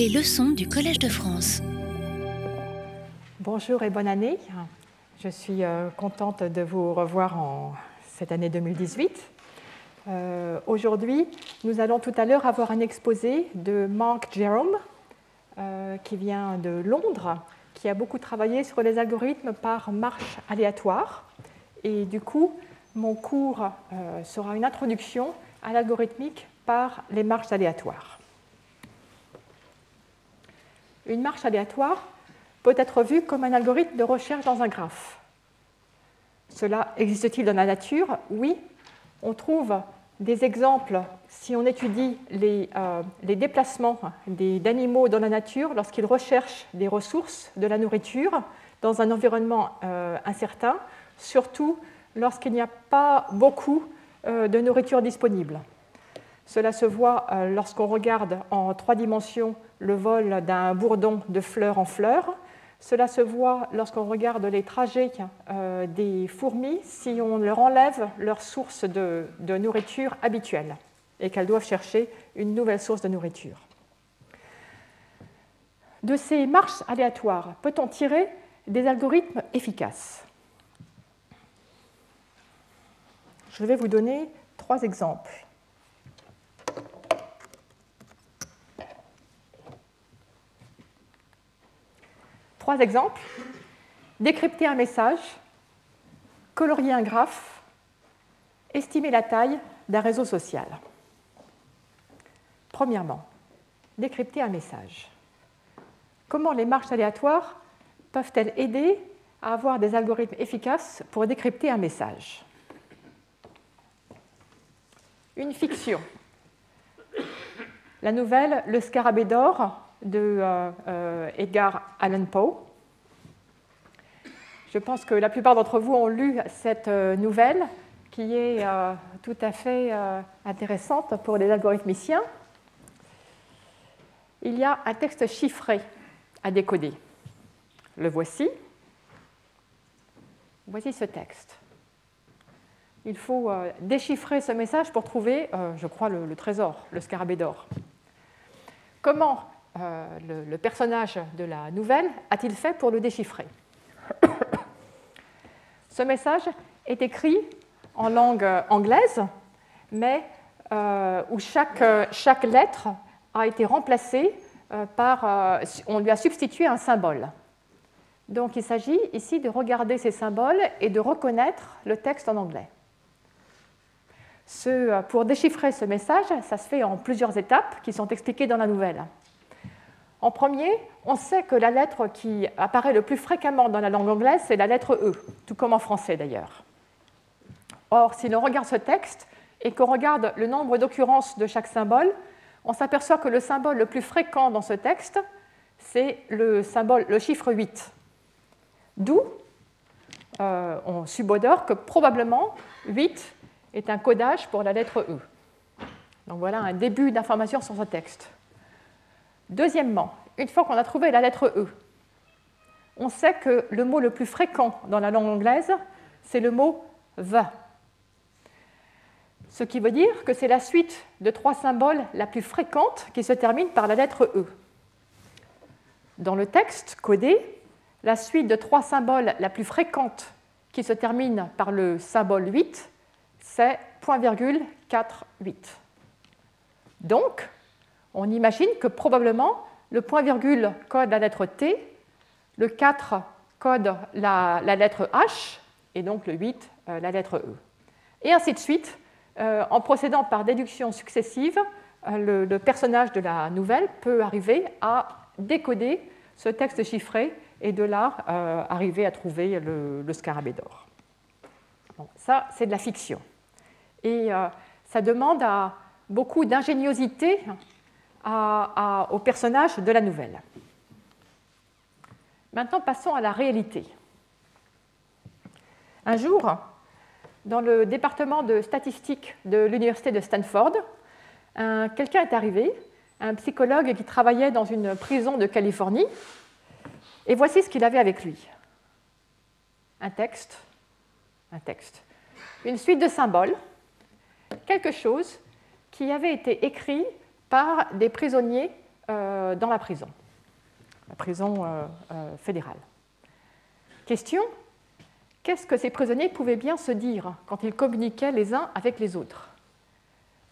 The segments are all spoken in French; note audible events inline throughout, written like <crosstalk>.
Les leçons du Collège de France. Bonjour et bonne année. Je suis euh, contente de vous revoir en cette année 2018. Euh, aujourd'hui, nous allons tout à l'heure avoir un exposé de Mark Jerome, euh, qui vient de Londres, qui a beaucoup travaillé sur les algorithmes par marche aléatoire. Et du coup, mon cours sera une introduction à l'algorithmique par les marches aléatoires. Une marche aléatoire peut être vue comme un algorithme de recherche dans un graphe. Cela existe-t-il dans la nature? Oui. On trouve des exemples si on étudie les, euh, déplacements d'animaux dans la nature lorsqu'ils recherchent des ressources, de la nourriture, dans un environnement euh, incertain, surtout lorsqu'il n'y a pas beaucoup euh, de nourriture disponible. Cela se voit lorsqu'on regarde en trois dimensions le vol d'un bourdon de fleur en fleur. Cela se voit lorsqu'on regarde les trajets euh, des fourmis si on leur enlève leur source de, nourriture habituelle et qu'elles doivent chercher une nouvelle source de nourriture. De ces marches aléatoires, peut-on tirer des algorithmes efficaces? Je vais vous donner trois exemples. Trois exemples. Décrypter un message, colorier un graphe, estimer la taille d'un réseau social. Premièrement, décrypter un message. Comment les marches aléatoires peuvent-elles aider à avoir des algorithmes efficaces pour décrypter un message? Une fiction. La nouvelle Le scarabée d'or de euh, euh, Edgar Allan Poe. Je pense que la plupart d'entre vous ont lu cette euh, nouvelle qui est tout à fait intéressante pour les algorithmiciens. Il y a un texte chiffré à décoder. Le voici. Voici ce texte. Il faut déchiffrer ce message pour trouver, je crois, le, le trésor, le scarabée d'or. Comment euh, le, personnage de la nouvelle a-t-il fait pour le déchiffrer <coughs> Ce message est écrit en langue anglaise, mais euh, où chaque, lettre a été remplacée euh, par... on lui a substitué un symbole. Donc il s'agit ici de regarder ces symboles et de reconnaître le texte en anglais. Pour déchiffrer ce message, ça se fait en plusieurs étapes qui sont expliquées dans la nouvelle. En premier, on sait que la lettre qui apparaît le plus fréquemment dans la langue anglaise, c'est la lettre E, tout comme en français d'ailleurs. Or, si l'on regarde ce texte et qu'on regarde le nombre d'occurrences de chaque symbole, on s'aperçoit que le symbole le plus fréquent dans ce texte, c'est le, symbole, le chiffre 8. D'où euh, on subodore que probablement 8 est un codage pour la lettre E. Donc voilà un début d'information sur ce texte. Deuxièmement, une fois qu'on a trouvé la lettre E, on sait que le mot le plus fréquent dans la langue anglaise, c'est le mot the. Ce qui veut dire que c'est la suite de trois symboles la plus fréquente qui se termine par la lettre E. Dans le texte codé, la suite de trois symboles la plus fréquente qui se termine par le symbole 8, c'est .48. Donc, on imagine que probablement le point-virgule code la lettre T, le 4 code la, lettre H, et donc le 8 euh, la lettre E. Et ainsi de suite, euh, en procédant par déduction successive, euh, le, personnage de la nouvelle peut arriver à décoder ce texte chiffré et de là arriver à trouver le, scarabée d'or. ça, c'est de la fiction. Et ça demande à beaucoup d'ingéniosité au personnage de la nouvelle. Maintenant, passons à la réalité. Un jour, dans le département de statistique de l'université de Stanford, quelqu'un est arrivé, un psychologue qui travaillait dans une prison de Californie, et voici ce qu'il avait avec lui. Un texte, un texte, une suite de symboles, quelque chose qui avait été écrit par des prisonniers dans la prison, la prison fédérale. Question Qu'est-ce que ces prisonniers pouvaient bien se dire quand ils communiquaient les uns avec les autres?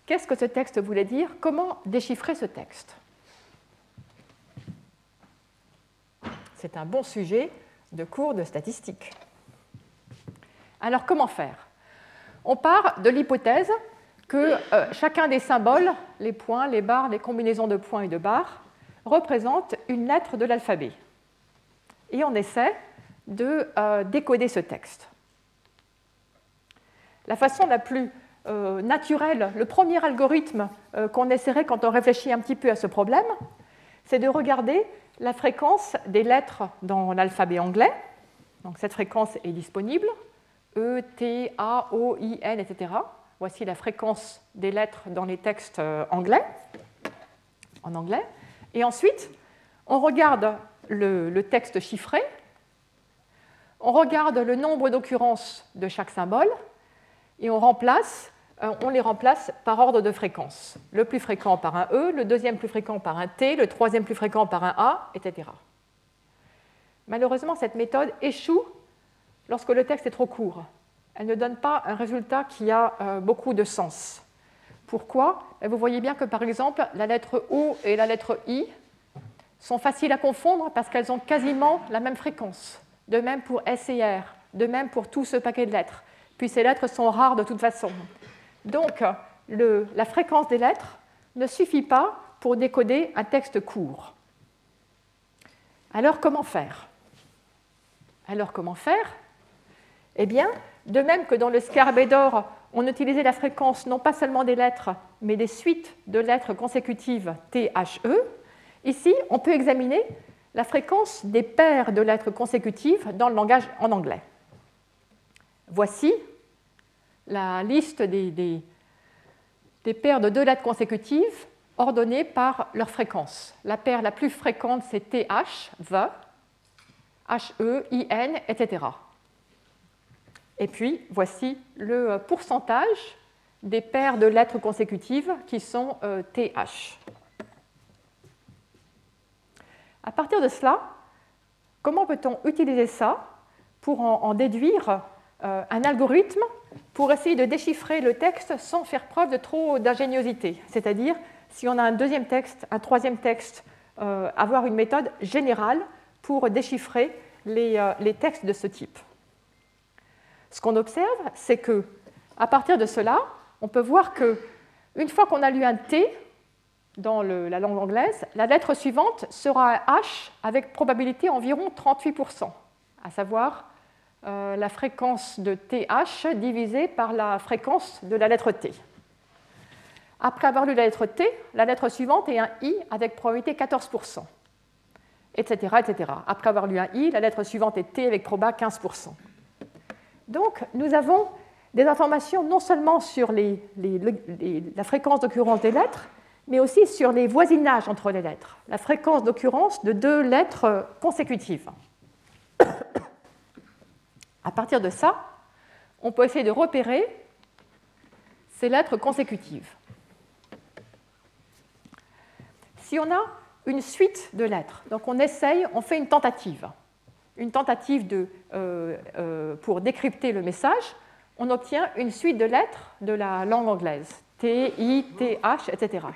Qu'est-ce que ce texte voulait dire? Comment déchiffrer ce texte? C'est un bon sujet de cours de statistique. Alors comment faire? On part de l'hypothèse que euh, chacun des symboles, les points, les barres, les combinaisons de points et de barres, représente une lettre de l'alphabet. Et on essaie de euh, décoder ce texte. La façon la plus euh, naturelle, le premier algorithme qu'on essaierait quand on réfléchit un petit peu à ce problème, c'est de regarder la fréquence des lettres dans l'alphabet anglais. Donc cette fréquence est disponible, E, T, A, O, I, N, etc. Voici la fréquence des lettres dans les textes anglais, en anglais. Et ensuite, on regarde le texte chiffré, on regarde le nombre d'occurrences de chaque symbole et euh, on les remplace par ordre de fréquence. Le plus fréquent par un E, le deuxième plus fréquent par un T, le troisième plus fréquent par un A, etc. Malheureusement, cette méthode échoue lorsque le texte est trop court. Elle ne donne pas un résultat qui a euh, beaucoup de sens. Pourquoi? Vous voyez bien que par exemple, la lettre O et la lettre I sont faciles à confondre parce qu'elles ont quasiment la même fréquence de même pour S et R, de même pour tout ce paquet de lettres. Puis ces lettres sont rares de toute façon. Donc la fréquence des lettres ne suffit pas pour décoder un texte court. Alors comment faire? Alors comment faire? Eh bien, de même que dans le scarabée d'or, on utilisait la fréquence non pas seulement des lettres, mais des suites de lettres consécutives THE, ici, on peut examiner la fréquence des paires de lettres consécutives dans le langage en anglais. Voici la liste des, paires de deux lettres consécutives ordonnées par leur fréquence. La paire la plus fréquente, c'est TH, the, HE, IN, etc. Et puis, voici le pourcentage des paires de lettres consécutives qui sont TH. Euh, à partir de cela, comment peut-on utiliser ça pour en, déduire euh, un algorithme pour essayer de déchiffrer le texte sans faire preuve de trop d'ingéniosité? C'est-à-dire, si on a un deuxième texte, un troisième texte, euh, avoir une méthode générale pour déchiffrer euh, les textes de ce type. Ce qu'on observe, c'est que à partir de cela, on peut voir que une fois qu'on a lu un T, dans la langue anglaise, la lettre suivante sera H avec probabilité environ 38%, à savoir euh, la fréquence de TH divisée par la fréquence de la lettre T. Après avoir lu la lettre T, la lettre suivante est un I avec probabilité 14%, etc., etc. Après avoir lu un I, la lettre suivante est T avec proba 15%. Donc, nous avons des informations non seulement sur la fréquence d'occurrence des lettres, mais aussi sur les voisinages entre les lettres, la fréquence d'occurrence de deux lettres consécutives. À partir de ça, on peut essayer de repérer ces lettres consécutives. Si on a une suite de lettres, donc on essaye, on fait une tentative, une tentative euh, euh, pour décrypter le message, on obtient une suite de lettres de la langue anglaise, T, I, T, H, etc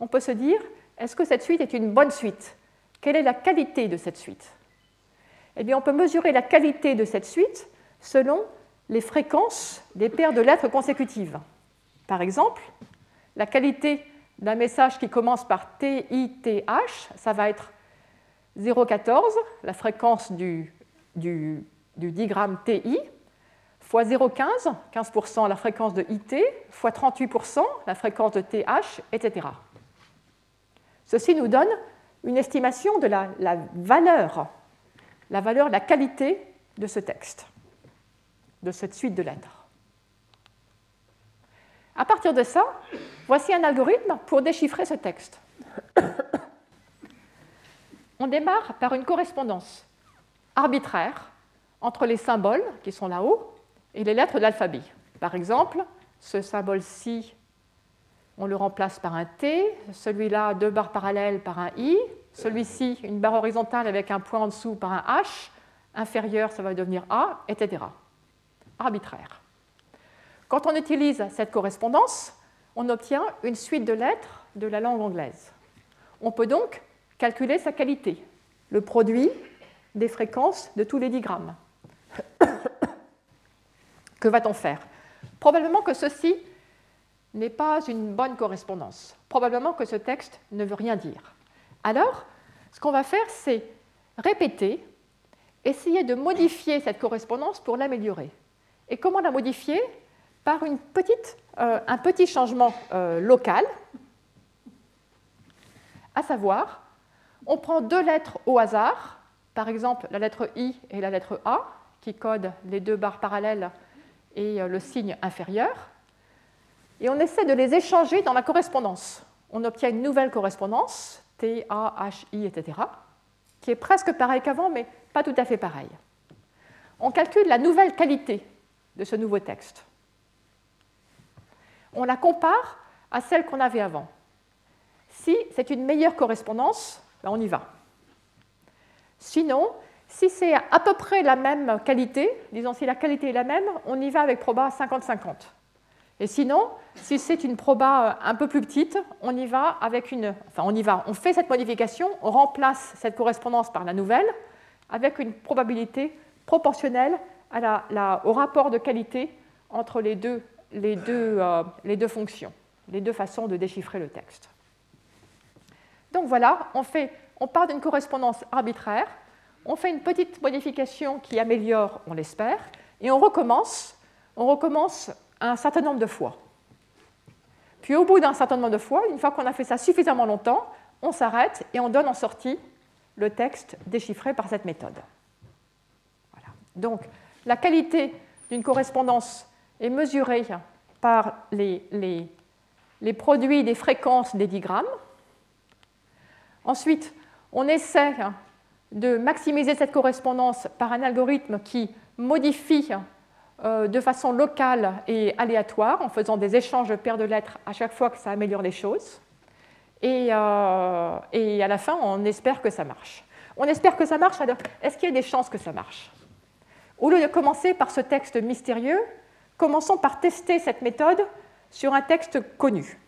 on peut se dire, est-ce que cette suite est une bonne suite? Quelle est la qualité de cette suite? Eh bien, on peut mesurer la qualité de cette suite selon les fréquences des paires de lettres consécutives. Par exemple, la qualité d'un message qui commence par TITH, ça va être 0,14, la fréquence du, du, digramme TI, fois 0,15, 15% la fréquence de IT, fois 38% la fréquence de TH, etc. Ceci nous donne une estimation de la, valeur, la valeur, la qualité de ce texte, de cette suite de lettres. À partir de ça, voici un algorithme pour déchiffrer ce texte. On démarre par une correspondance arbitraire entre les symboles qui sont là-haut et les lettres de l'alphabet. Par exemple, ce symbole-ci on le remplace par un T, celui-là deux barres parallèles par un I, celui-ci une barre horizontale avec un point en dessous par un H, inférieur ça va devenir A, etc. Arbitraire. Quand on utilise cette correspondance, on obtient une suite de lettres de la langue anglaise. On peut donc calculer sa qualité, le produit des fréquences de tous les digrammes. <coughs> que va-t-on faire? Probablement que ceci n'est pas une bonne correspondance. Probablement que ce texte ne veut rien dire. Alors, ce qu'on va faire, c'est répéter, essayer de modifier cette correspondance pour l'améliorer. Et comment la modifier? Par une euh, un petit changement euh, local, à savoir, on prend deux lettres au hasard, par exemple la lettre I et la lettre A, qui codent les deux barres parallèles et euh, le signe inférieur, et on essaie de les échanger dans la correspondance. On obtient une nouvelle correspondance, T, A, H, I, etc., qui est presque pareille qu'avant, mais pas tout à fait pareille. On calcule la nouvelle qualité de ce nouveau texte. On la compare à celle qu'on avait avant. Si c'est une meilleure correspondance, ben, on y va. Sinon, si c'est à peu près la même qualité, disons si la qualité est la même, on y va avec proba 50-50. Et sinon, si c'est une proba euh, un peu plus petite, on y va avec une. Enfin, on y va, on fait cette modification, on remplace cette correspondance par la nouvelle avec une probabilité proportionnelle au rapport de qualité entre euh, les deux fonctions, les deux façons de déchiffrer le texte. Donc voilà, on, fait, part d'une correspondance arbitraire, on fait une petite modification qui améliore, on l'espère, et on recommence, on recommence un certain nombre de fois. Puis au bout d'un certain nombre de fois, une fois qu'on a fait ça suffisamment longtemps, on s'arrête et on donne en sortie le texte déchiffré par cette méthode. Donc la qualité d'une correspondance est mesurée par les, les, les produits des fréquences des digrammes. Ensuite, on essaie de maximiser cette correspondance par un algorithme qui modifie euh, de façon locale et aléatoire, en faisant des échanges de paires de lettres à chaque fois que ça améliore les choses. Et, euh, et à la fin, on espère que ça marche. On espère que ça marche, alors est-ce qu'il y a des chances que ça marche? Au lieu de commencer par ce texte mystérieux, commençons par tester cette méthode sur un texte connu.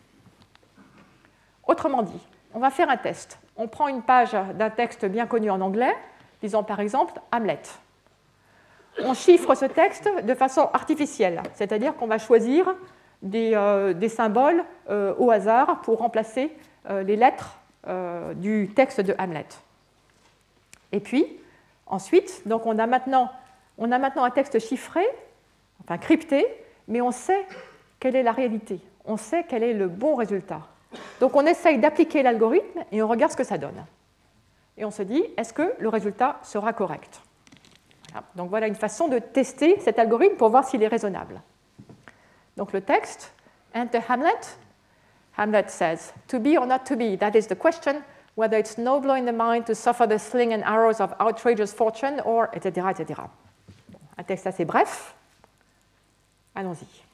Autrement dit, on va faire un test on prend une page d'un texte bien connu en anglais, disons par exemple Hamlet. On chiffre ce texte de façon artificielle, c'est-à-dire qu'on va choisir des, euh, symboles euh, au hasard pour remplacer euh, les lettres du texte de Hamlet. Et puis, ensuite, donc on a, maintenant, on a maintenant un texte chiffré, enfin crypté, mais on sait quelle est la réalité, on sait quel est le bon résultat. Donc on essaye d'appliquer l'algorithme et on regarde ce que ça donne. Et on se dit, est-ce que le résultat sera correct? Donc voilà une façon de tester cet algorithme pour voir s'il est raisonnable. Donc le texte, enter Hamlet. Hamlet says, to be or not to be, that is the question, whether it's nobler in the mind to suffer the sling and arrows of outrageous fortune, or, etc., etc. Un texte assez bref. Allons-y.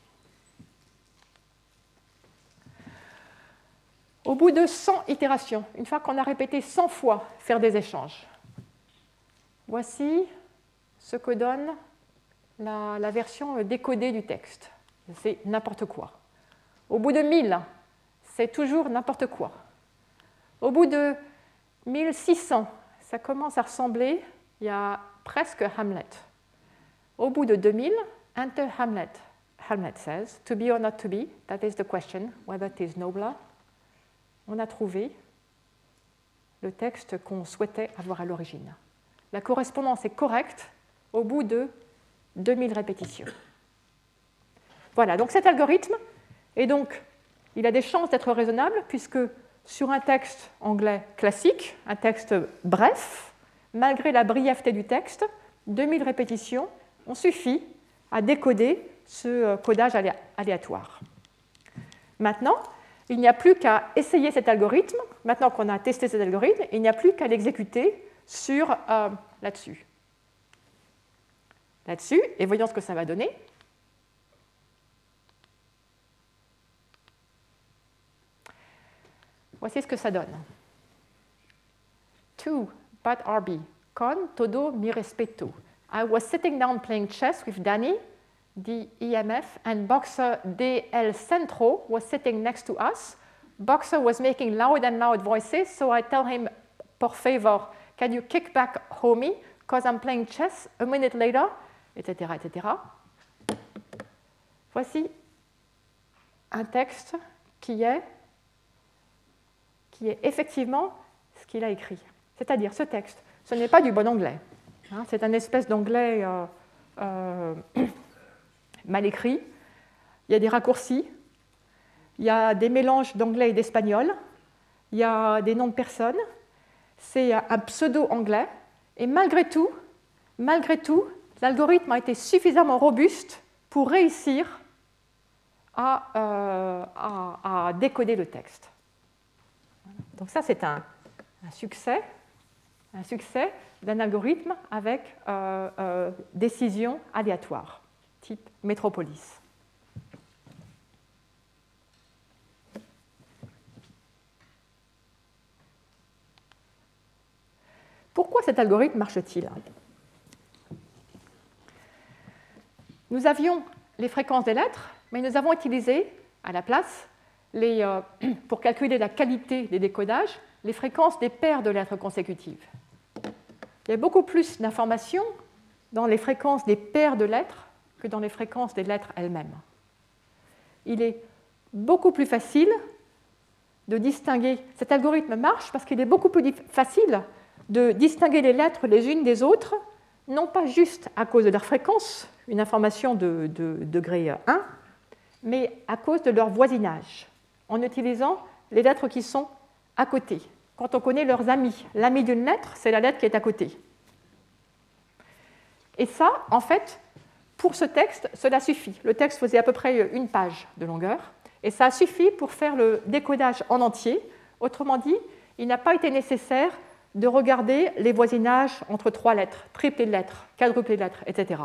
Au bout de 100 itérations, une fois qu'on a répété 100 fois faire des échanges, voici ce que donne la, version décodée du texte. C'est n'importe quoi. Au bout de 1000, c'est toujours n'importe quoi. Au bout de 1600, ça commence à ressembler, il y a presque Hamlet. Au bout de 2000, enter Hamlet. Hamlet says, to be or not to be, that is the question, whether it is nobler on a trouvé le texte qu'on souhaitait avoir à l'origine. La correspondance est correcte au bout de 2000 répétitions. Voilà, donc cet algorithme, et donc, il a des chances d'être raisonnable puisque sur un texte anglais classique, un texte bref, malgré la brièveté du texte, 2000 répétitions ont suffi à décoder ce euh, codage aléatoire. Maintenant, il n'y a plus qu'à essayer cet algorithme. Maintenant qu'on a testé cet algorithme, il n'y a plus qu'à l'exécuter sur euh, là-dessus. Là-dessus, et voyons ce que ça va donner. Voici ce que ça donne. To but RB. Con todo mi respeto. I was sitting down playing chess with Danny, the EMF, and boxer DL Centro was sitting next to us. Boxer was making loud and loud voices, so I tell him, por favor, can you kick back, homie, because I'm playing chess. A minute later, etc., etc. Voici un texte qui est, qui est effectivement ce qu'il a écrit. C'est-à-dire, ce texte, ce n'est pas du bon anglais. Hein, c'est un espèce d'anglais euh, euh, mal écrit. Il y a des raccourcis, il y a des mélanges d'anglais et d'espagnol, il y a des noms de personnes. C'est un pseudo-anglais. Et malgré tout, malgré tout, l'algorithme a été suffisamment robuste pour réussir à, euh, décoder le texte. Donc ça, c'est un succès un succès d'un algorithme avec euh, euh, décision aléatoire, type métropolis. Pourquoi cet algorithme marche-t-il? Nous avions les fréquences des lettres, mais nous avons utilisé à la place, euh, <clears throat> pour calculer la qualité des décodages, les fréquences des paires de lettres consécutives. Il y a beaucoup plus d'informations dans les fréquences des paires de lettres que dans les fréquences des lettres elles-mêmes. Il est beaucoup plus facile de distinguer, cet algorithme marche parce qu'il est beaucoup plus facile de distinguer les lettres les unes des autres, non pas juste à cause de leur fréquence, une information de, de degré 1, mais à cause de leur voisinage, en utilisant les lettres qui sont à côté quand on connaît leurs amis. L'ami d'une lettre, c'est la lettre qui est à côté. Et ça, en fait, pour ce texte, cela suffit. Le texte faisait à peu près une page de longueur, et ça suffit pour faire le décodage en entier. Autrement dit, il n'a pas été nécessaire de regarder les voisinages entre trois lettres, triplés de lettres, quadruplés de lettres, etc.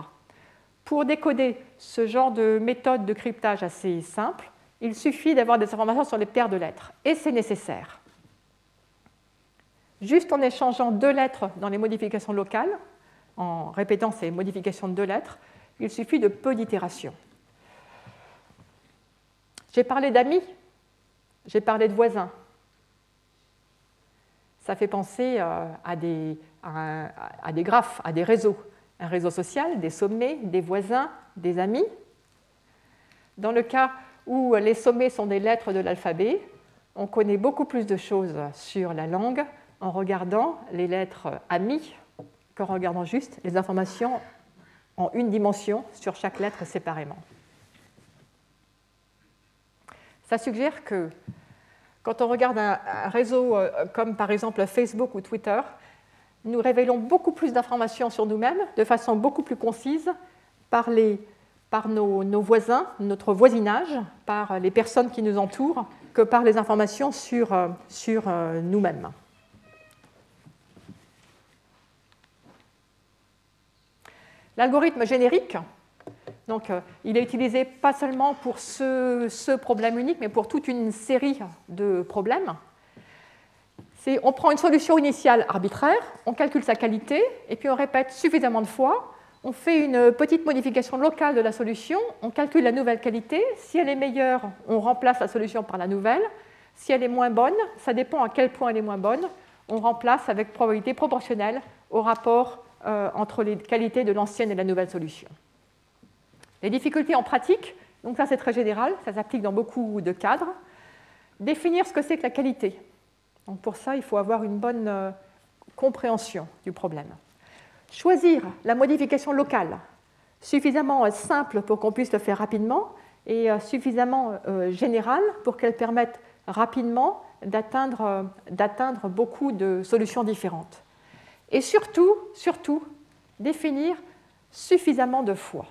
Pour décoder ce genre de méthode de cryptage assez simple, il suffit d'avoir des informations sur les paires de lettres, et c'est nécessaire. Juste en échangeant deux lettres dans les modifications locales, en répétant ces modifications de deux lettres, il suffit de peu d'itérations. J'ai parlé d'amis, j'ai parlé de voisins. Ça fait penser euh, à des, à des graphes, à des réseaux. Un réseau social, des sommets, des voisins, des amis. Dans le cas où les sommets sont des lettres de l'alphabet, on connaît beaucoup plus de choses sur la langue en regardant les lettres amis qu'en regardant juste les informations en une dimension sur chaque lettre séparément. Ça suggère que quand on regarde un, réseau euh, comme par exemple Facebook ou Twitter, nous révélons beaucoup plus d'informations sur nous-mêmes de façon beaucoup plus concise par, par nos, voisins, notre voisinage, par les personnes qui nous entourent, que par les informations sur, euh, sur euh, nous-mêmes. L'algorithme générique, donc, euh, il est utilisé pas seulement pour ce, problème unique, mais pour toute une série de problèmes. On prend une solution initiale arbitraire, on calcule sa qualité, et puis on répète suffisamment de fois, on fait une petite modification locale de la solution, on calcule la nouvelle qualité. Si elle est meilleure, on remplace la solution par la nouvelle. Si elle est moins bonne, ça dépend à quel point elle est moins bonne, on remplace avec probabilité proportionnelle au rapport euh, entre les qualités de l'ancienne et la nouvelle solution. Les difficultés en pratique, donc ça c'est très général, ça s'applique dans beaucoup de cadres. Définir ce que c'est que la qualité. Donc pour ça, il faut avoir une bonne euh, compréhension du problème. Choisir la modification locale, suffisamment euh, simple pour qu'on puisse le faire rapidement et suffisamment générale pour qu'elle permette rapidement d'atteindre beaucoup de solutions différentes. Et surtout, surtout, définir suffisamment de fois.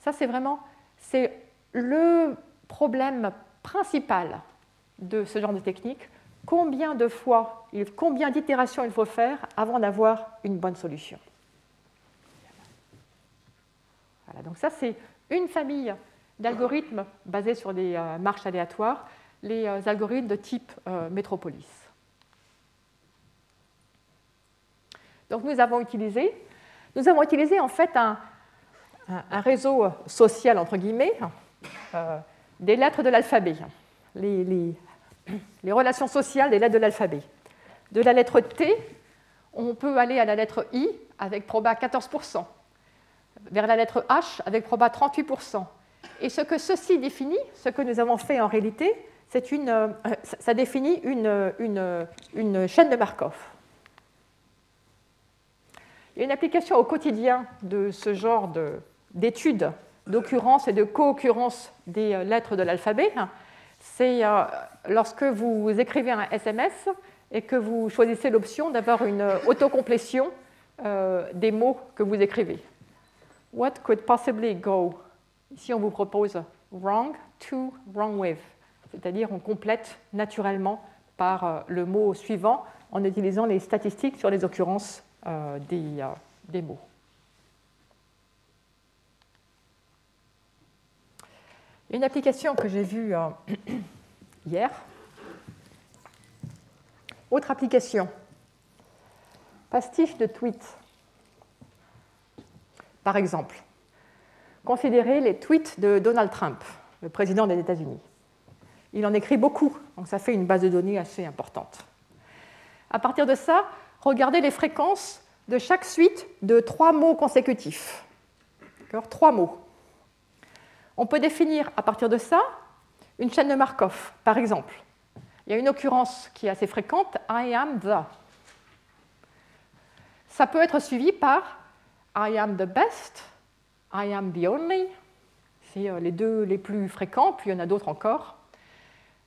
Ça, c'est vraiment c'est le problème principal de ce genre de technique. Combien de fois, combien d'itérations il faut faire avant d'avoir une bonne solution Voilà, donc ça, c'est une famille d'algorithmes basés sur des euh, marches aléatoires. les algorithmes de type métropolis. Donc nous avons utilisé, nous avons utilisé en fait un, réseau social entre guillemets des lettres de l'alphabet, <clears throat> les, relations sociales des lettres de l'alphabet. De la lettre T, on peut aller à la lettre I avec proba 14%, vers la lettre H avec proba 38%. Et ce que ceci définit, ce que nous avons fait en réalité, une, euh, ça définit une, chaîne de Markov. Une application au quotidien de ce genre d'études d'occurrence et de co-occurrence des euh, lettres de l'alphabet. C'est euh, lorsque vous écrivez un SMS et que vous choisissez l'option d'avoir une autocomplétion euh, des mots que vous écrivez. What could possibly go? Ici, on vous propose wrong to wrong with, c'est-à-dire on complète naturellement par le mot suivant en utilisant les statistiques sur les occurrences des, des mots. Une application que j'ai vue <clears throat> hier autre application, pastiche de tweets. Par exemple, considérez les tweets de Donald Trump, le président des États-Unis. Il en écrit beaucoup, donc ça fait une base de données assez importante. À partir de ça, regardez les fréquences de chaque suite de trois mots consécutifs. Trois mots. On peut définir à partir de ça une chaîne de Markov, par exemple il y a une occurrence qui est assez fréquente, I am the. Ça peut être suivi par I am the best, I am the only. C'est euh, les deux les plus fréquents, puis il y en a d'autres encore.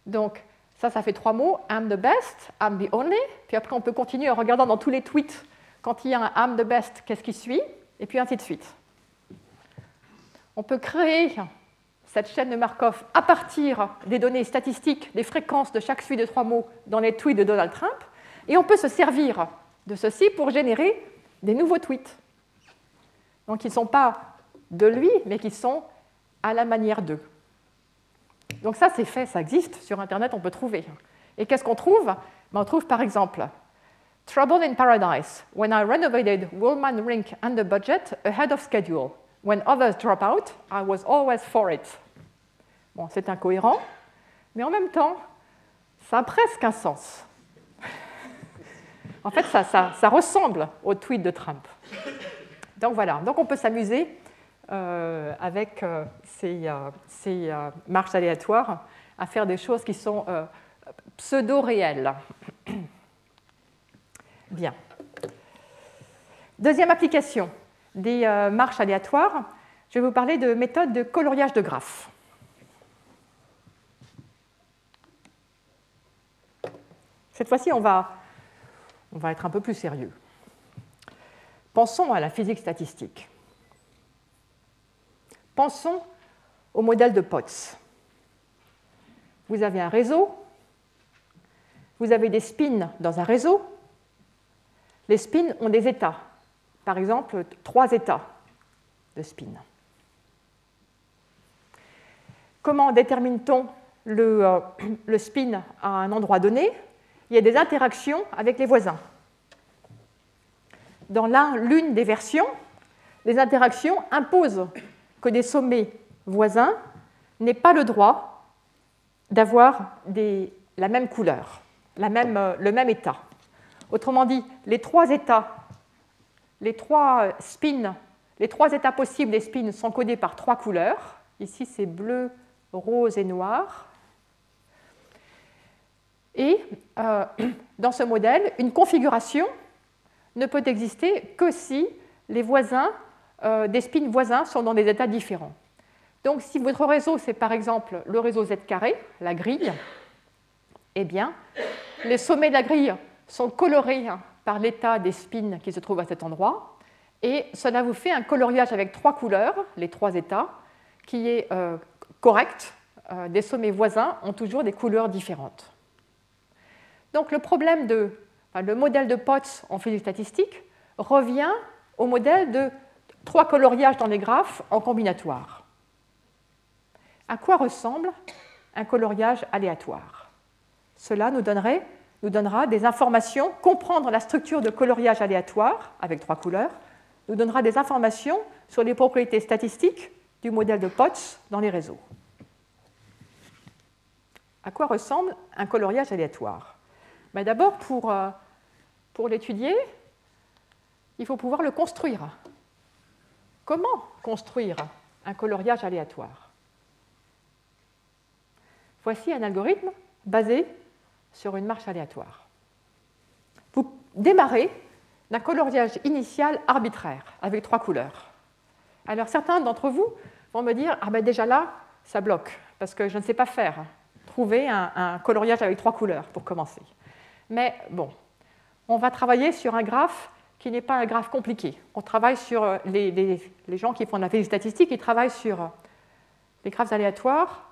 Donc, ça, ça fait trois mots. I'm the best, I'm the only. Puis après, on peut continuer en regardant dans tous les tweets, quand il y a un I'm the best, qu'est-ce qui suit? Et puis ainsi de suite. On peut créer cette chaîne de Markov à partir des données statistiques des fréquences de chaque suite de trois mots dans les tweets de Donald Trump, et on peut se servir de ceci pour générer des nouveaux tweets. Donc ils ne sont pas de lui, mais qui sont à la manière d'eux. Donc ça, c'est fait, ça existe, sur Internet, on peut trouver. Et qu'est-ce qu'on trouve? Ben, On trouve par exemple Trouble in Paradise, when I renovated Woolman Rink under budget ahead of schedule. When others drop out, I was always for it. Bon, c'est incohérent, mais en même temps, ça a presque un sens. en fait, ça, ça, ressemble au tweet de Trump. Donc voilà, donc on peut s'amuser euh, avec euh, ces, euh, marches aléatoires à faire des choses qui sont pseudo-réelles. <clears throat> Bien. Deuxième application des marches aléatoires, je vais vous parler de méthodes de coloriage de graphes. Cette fois-ci, on va, on va être un peu plus sérieux. Pensons à la physique statistique. Pensons au modèle de Potts. Vous avez un réseau, vous avez des spins dans un réseau. Les spins ont des états, par exemple trois états de spin. Comment détermine-t-on le, euh, le, spin à un endroit donné? Il y a des interactions avec les voisins. Dans l'une des versions, les interactions imposent que des sommets voisins n'aient pas le droit d'avoir la même couleur, même, le même état. Autrement dit, les trois états, les trois spins, les trois états possibles des spins sont codés par trois couleurs. Ici, c'est bleu, rose et noir. Et euh, <clears throat> dans ce modèle, une configuration ne peut exister que si les voisins, euh, des spins voisins sont dans des états différents. Donc si votre réseau, c'est par exemple le réseau Z carré, la grille, eh bien, les sommets de la grille sont colorés par l'état des spins qui se trouvent à cet endroit, et cela vous fait un coloriage avec trois couleurs, les trois états, qui est euh, correct. des sommets voisins ont toujours des couleurs différentes. Donc le problème de, le modèle de Potts en physique statistique revient au modèle de trois coloriages dans les graphes en combinatoire. À quoi ressemble un coloriage aléatoire? Cela nous, donnerait, nous donnera des informations, comprendre la structure de coloriage aléatoire avec trois couleurs, nous donnera des informations sur les propriétés statistiques du modèle de Potts dans les réseaux. À quoi ressemble un coloriage aléatoire? Ben, D'abord, pour, euh, pour l'étudier, il faut pouvoir le construire. Comment construire un coloriage aléatoire Voici un algorithme basé sur une marche aléatoire. Vous démarrez d'un coloriage initial arbitraire avec trois couleurs. Alors certains d'entre vous vont me dire, ah ben déjà là, ça bloque, parce que je ne sais pas faire. Trouver un, coloriage avec trois couleurs pour commencer. Mais bon, on va travailler sur un graphe qui n'est pas un graphe compliqué. On travaille sur euh, les, gens qui font de la physique statistique, ils travaillent sur euh, les graphes aléatoires,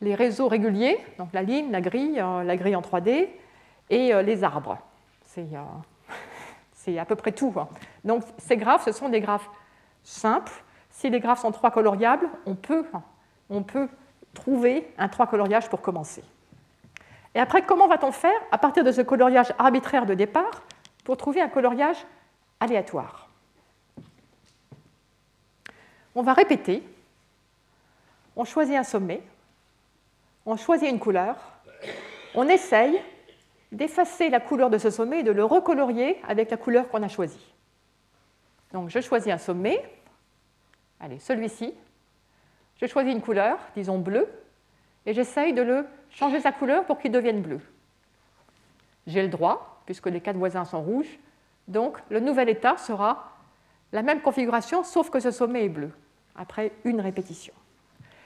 les réseaux réguliers, donc la ligne, la grille, euh, la grille en 3D, et les arbres. <laughs> C'est à peu près tout. Hein. Donc ces graphes, ce sont des graphes simples. Si les graphes sont trois coloriables, on peut, on peut trouver un trois coloriage pour commencer. Et après, comment va-t-on faire à partir de ce coloriage arbitraire de départ pour trouver un coloriage aléatoire On va répéter. On choisit un sommet. On choisit une couleur. On essaye d'effacer la couleur de ce sommet et de le recolorier avec la couleur qu'on a choisie. Donc je choisis un sommet, allez, celui-ci, je choisis une couleur, disons bleu, et j'essaye de le changer sa couleur pour qu'il devienne bleu. J'ai le droit, puisque les quatre voisins sont rouges, donc le nouvel état sera la même configuration, sauf que ce sommet est bleu, après une répétition.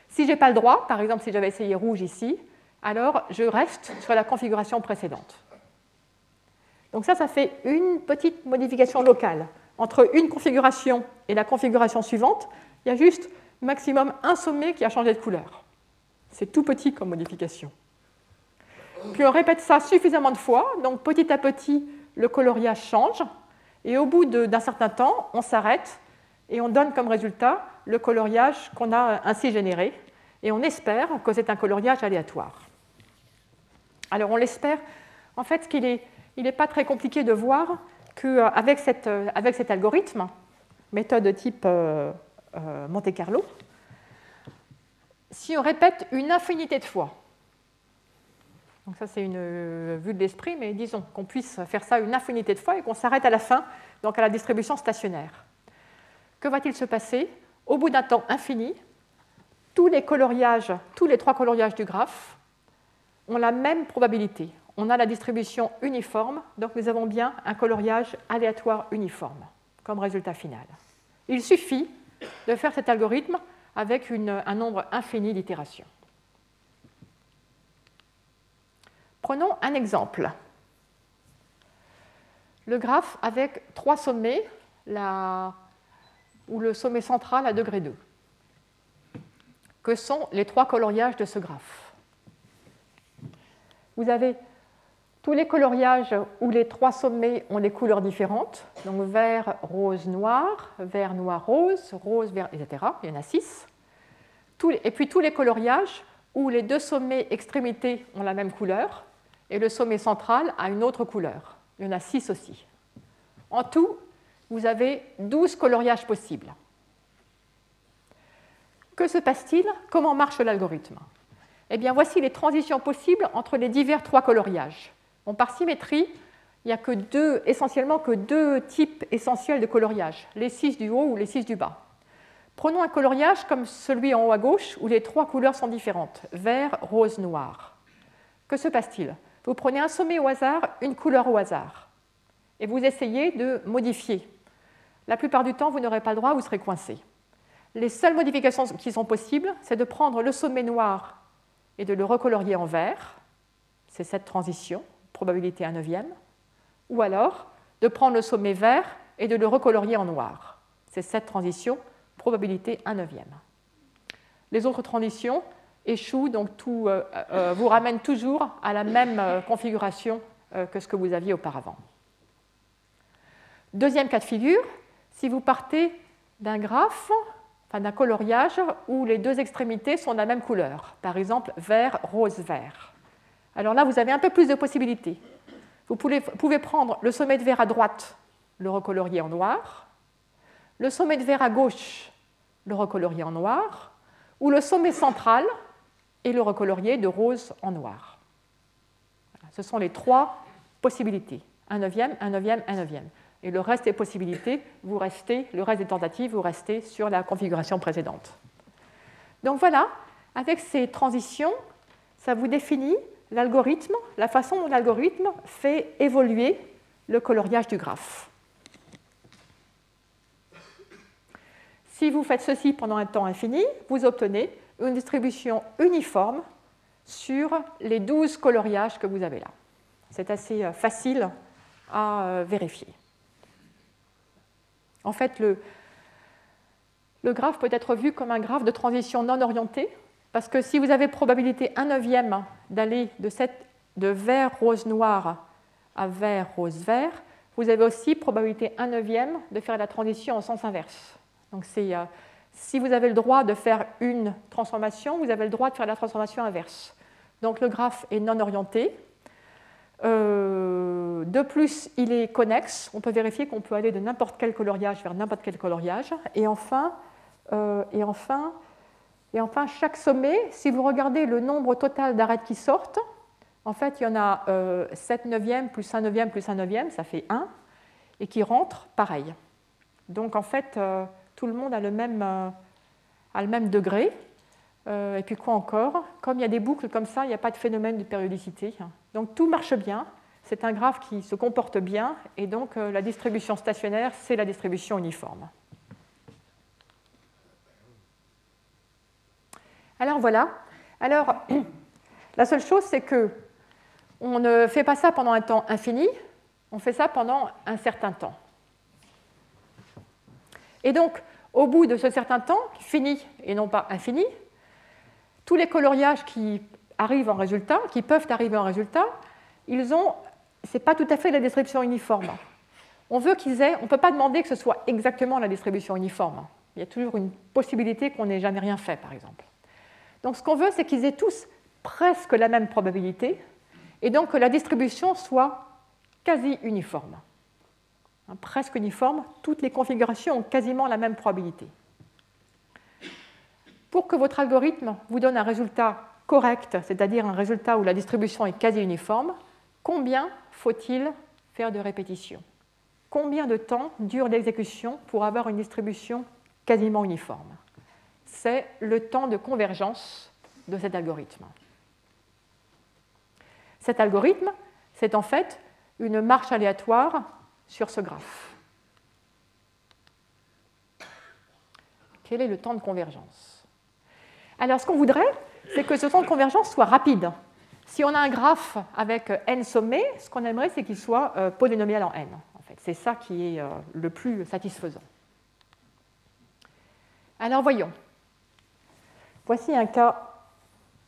Si je n'ai pas le droit, par exemple si j'avais essayé rouge ici, alors je reste sur la configuration précédente. Donc ça, ça fait une petite modification locale. Entre une configuration et la configuration suivante, il y a juste maximum un sommet qui a changé de couleur. C'est tout petit comme modification. On répète ça suffisamment de fois, donc petit à petit, le coloriage change, et au bout d'un certain temps, on s'arrête et on donne comme résultat le coloriage qu'on a ainsi généré, et on espère que c'est un coloriage aléatoire. Alors on l'espère, en fait, qu'il n'est pas très compliqué de voir qu'avec euh, avec cet algorithme, méthode de type euh, euh, Monte Carlo, si on répète une infinité de fois, donc ça c'est une vue de l'esprit, mais disons qu'on puisse faire ça une infinité de fois et qu'on s'arrête à la fin, donc à la distribution stationnaire. Que va-t-il se passer? Au bout d'un temps infini, tous les coloriages, tous les trois coloriages du graphe ont la même probabilité. On a la distribution uniforme, donc nous avons bien un coloriage aléatoire uniforme comme résultat final. Il suffit de faire cet algorithme avec un nombre infini d'itérations. Prenons un exemple. Le graphe avec trois sommets, où le sommet central à degré 2 que sont les trois coloriages de ce graphe? Vous avez tous les coloriages où les trois sommets ont des couleurs différentes, donc vert, rose, noir, vert, noir, rose, rose, vert, etc. Il y en a six. Et puis tous les coloriages où les deux sommets extrémités ont la même couleur et le sommet central a une autre couleur. Il y en a six aussi. En tout, vous avez 12 coloriages possibles. Que se passe-t-il? Comment marche l'algorithme? Eh bien, voici les transitions possibles entre les divers trois coloriages. par symétrie, il n'y a que deux, essentiellement que deux types essentiels de coloriage, les six du haut ou les six du bas. Prenons un coloriage comme celui en haut à gauche où les trois couleurs sont différentes, vert, rose, noir. Que se passe-t-il? Vous prenez un sommet au hasard, une couleur au hasard, et vous essayez de modifier. La plupart du temps, vous n'aurez pas le droit, vous serez coincé. Les seules modifications qui sont possibles, c'est de prendre le sommet noir et de le recolorier en vert. C'est cette transition, probabilité 1 neuvième. Ou alors de prendre le sommet vert et de le recolorier en noir. C'est cette transition, probabilité 1 neuvième. Les autres transitions échouent, donc tout euh, euh, vous ramène toujours à la même euh, configuration que ce que vous aviez auparavant. Deuxième cas de figure, si vous partez d'un graphe enfin d'un coloriage où les deux extrémités sont de la même couleur, par exemple vert, rose, vert. Alors là, vous avez un peu plus de possibilités. Vous pouvez, pouvez prendre le sommet de verre à droite, le recolorier en noir, le sommet de verre à gauche, le recolorier en noir, ou le sommet central et le recolorier de rose en noir. Ce sont les trois possibilités. Un neuvième, un neuvième, un neuvième. Et le reste des possibilités, vous restez, le reste des tentatives, vous restez sur la configuration précédente. Donc voilà, avec ces transitions, ça vous définit l'algorithme, la façon dont l'algorithme fait évoluer le coloriage du graphe. Si vous faites ceci pendant un temps infini, vous obtenez une distribution uniforme sur les 12 coloriages que vous avez là. C'est assez euh, facile à euh, vérifier. En fait, le, graphe peut être vu comme un graphe de transition non orienté, parce que si vous avez probabilité 1 neuvième d'aller de, vert rose noir à vert rose vert, vous avez aussi probabilité 1 neuvième de faire la transition en sens inverse. Donc euh, si vous avez le droit de faire une transformation, vous avez le droit de faire la transformation inverse. Donc le graphe est non orienté. Euh, de plus, il est connexe. On peut vérifier qu'on peut aller de n'importe quel coloriage vers n'importe quel coloriage. Et enfin, euh, chaque sommet, si vous regardez le nombre total d'arêtes qui sortent, en fait, il y en a 7 neuvièmes plus 1 neuvième plus 1 neuvième, ça fait 1, et qui rentrent pareil. Donc en fait, tout le monde a le même, euh, degré. Euh, et puis quoi encore? Comme il y a des boucles comme ça, il n'y a pas de phénomène de périodicité. Donc tout marche bien. C'est un graphe qui se comporte bien. Et donc euh, la distribution stationnaire, c'est la distribution uniforme. Alors voilà. Alors, <clears throat> la seule chose, c'est que on ne fait pas ça pendant un temps infini, on fait ça pendant un certain temps. Et donc, au bout de ce certain temps, fini et non pas infini, tous les coloriages qui arrivent en résultat, qui peuvent arriver en résultat, ils ont, c'est pas tout à fait la distribution uniforme. On veut qu'ils aient, on ne peut pas demander que ce soit exactement la distribution uniforme. Il y a toujours une possibilité qu'on n'ait jamais rien fait, par exemple. Donc ce qu'on veut, c'est qu'ils aient tous presque la même probabilité, et donc que la distribution soit quasi uniforme. Hein, presque uniforme, toutes les configurations ont quasiment la même probabilité. Pour que votre algorithme vous donne un résultat correct, c'est-à-dire un résultat où la distribution est quasi uniforme, combien faut-il faire de répétitions? Combien de temps dure l'exécution pour avoir une distribution quasiment uniforme? C'est le temps de convergence de cet algorithme. Cet algorithme, c'est en fait une marche aléatoire sur ce graphe. Quel est le temps de convergence? Alors, ce qu'on voudrait, c'est que ce temps de convergence soit rapide. Si on a un graphe avec n sommets, ce qu'on aimerait, c'est qu'il soit euh, polynomial en n. En fait. C'est ça qui est euh, le plus satisfaisant. Alors, voyons. Voici un cas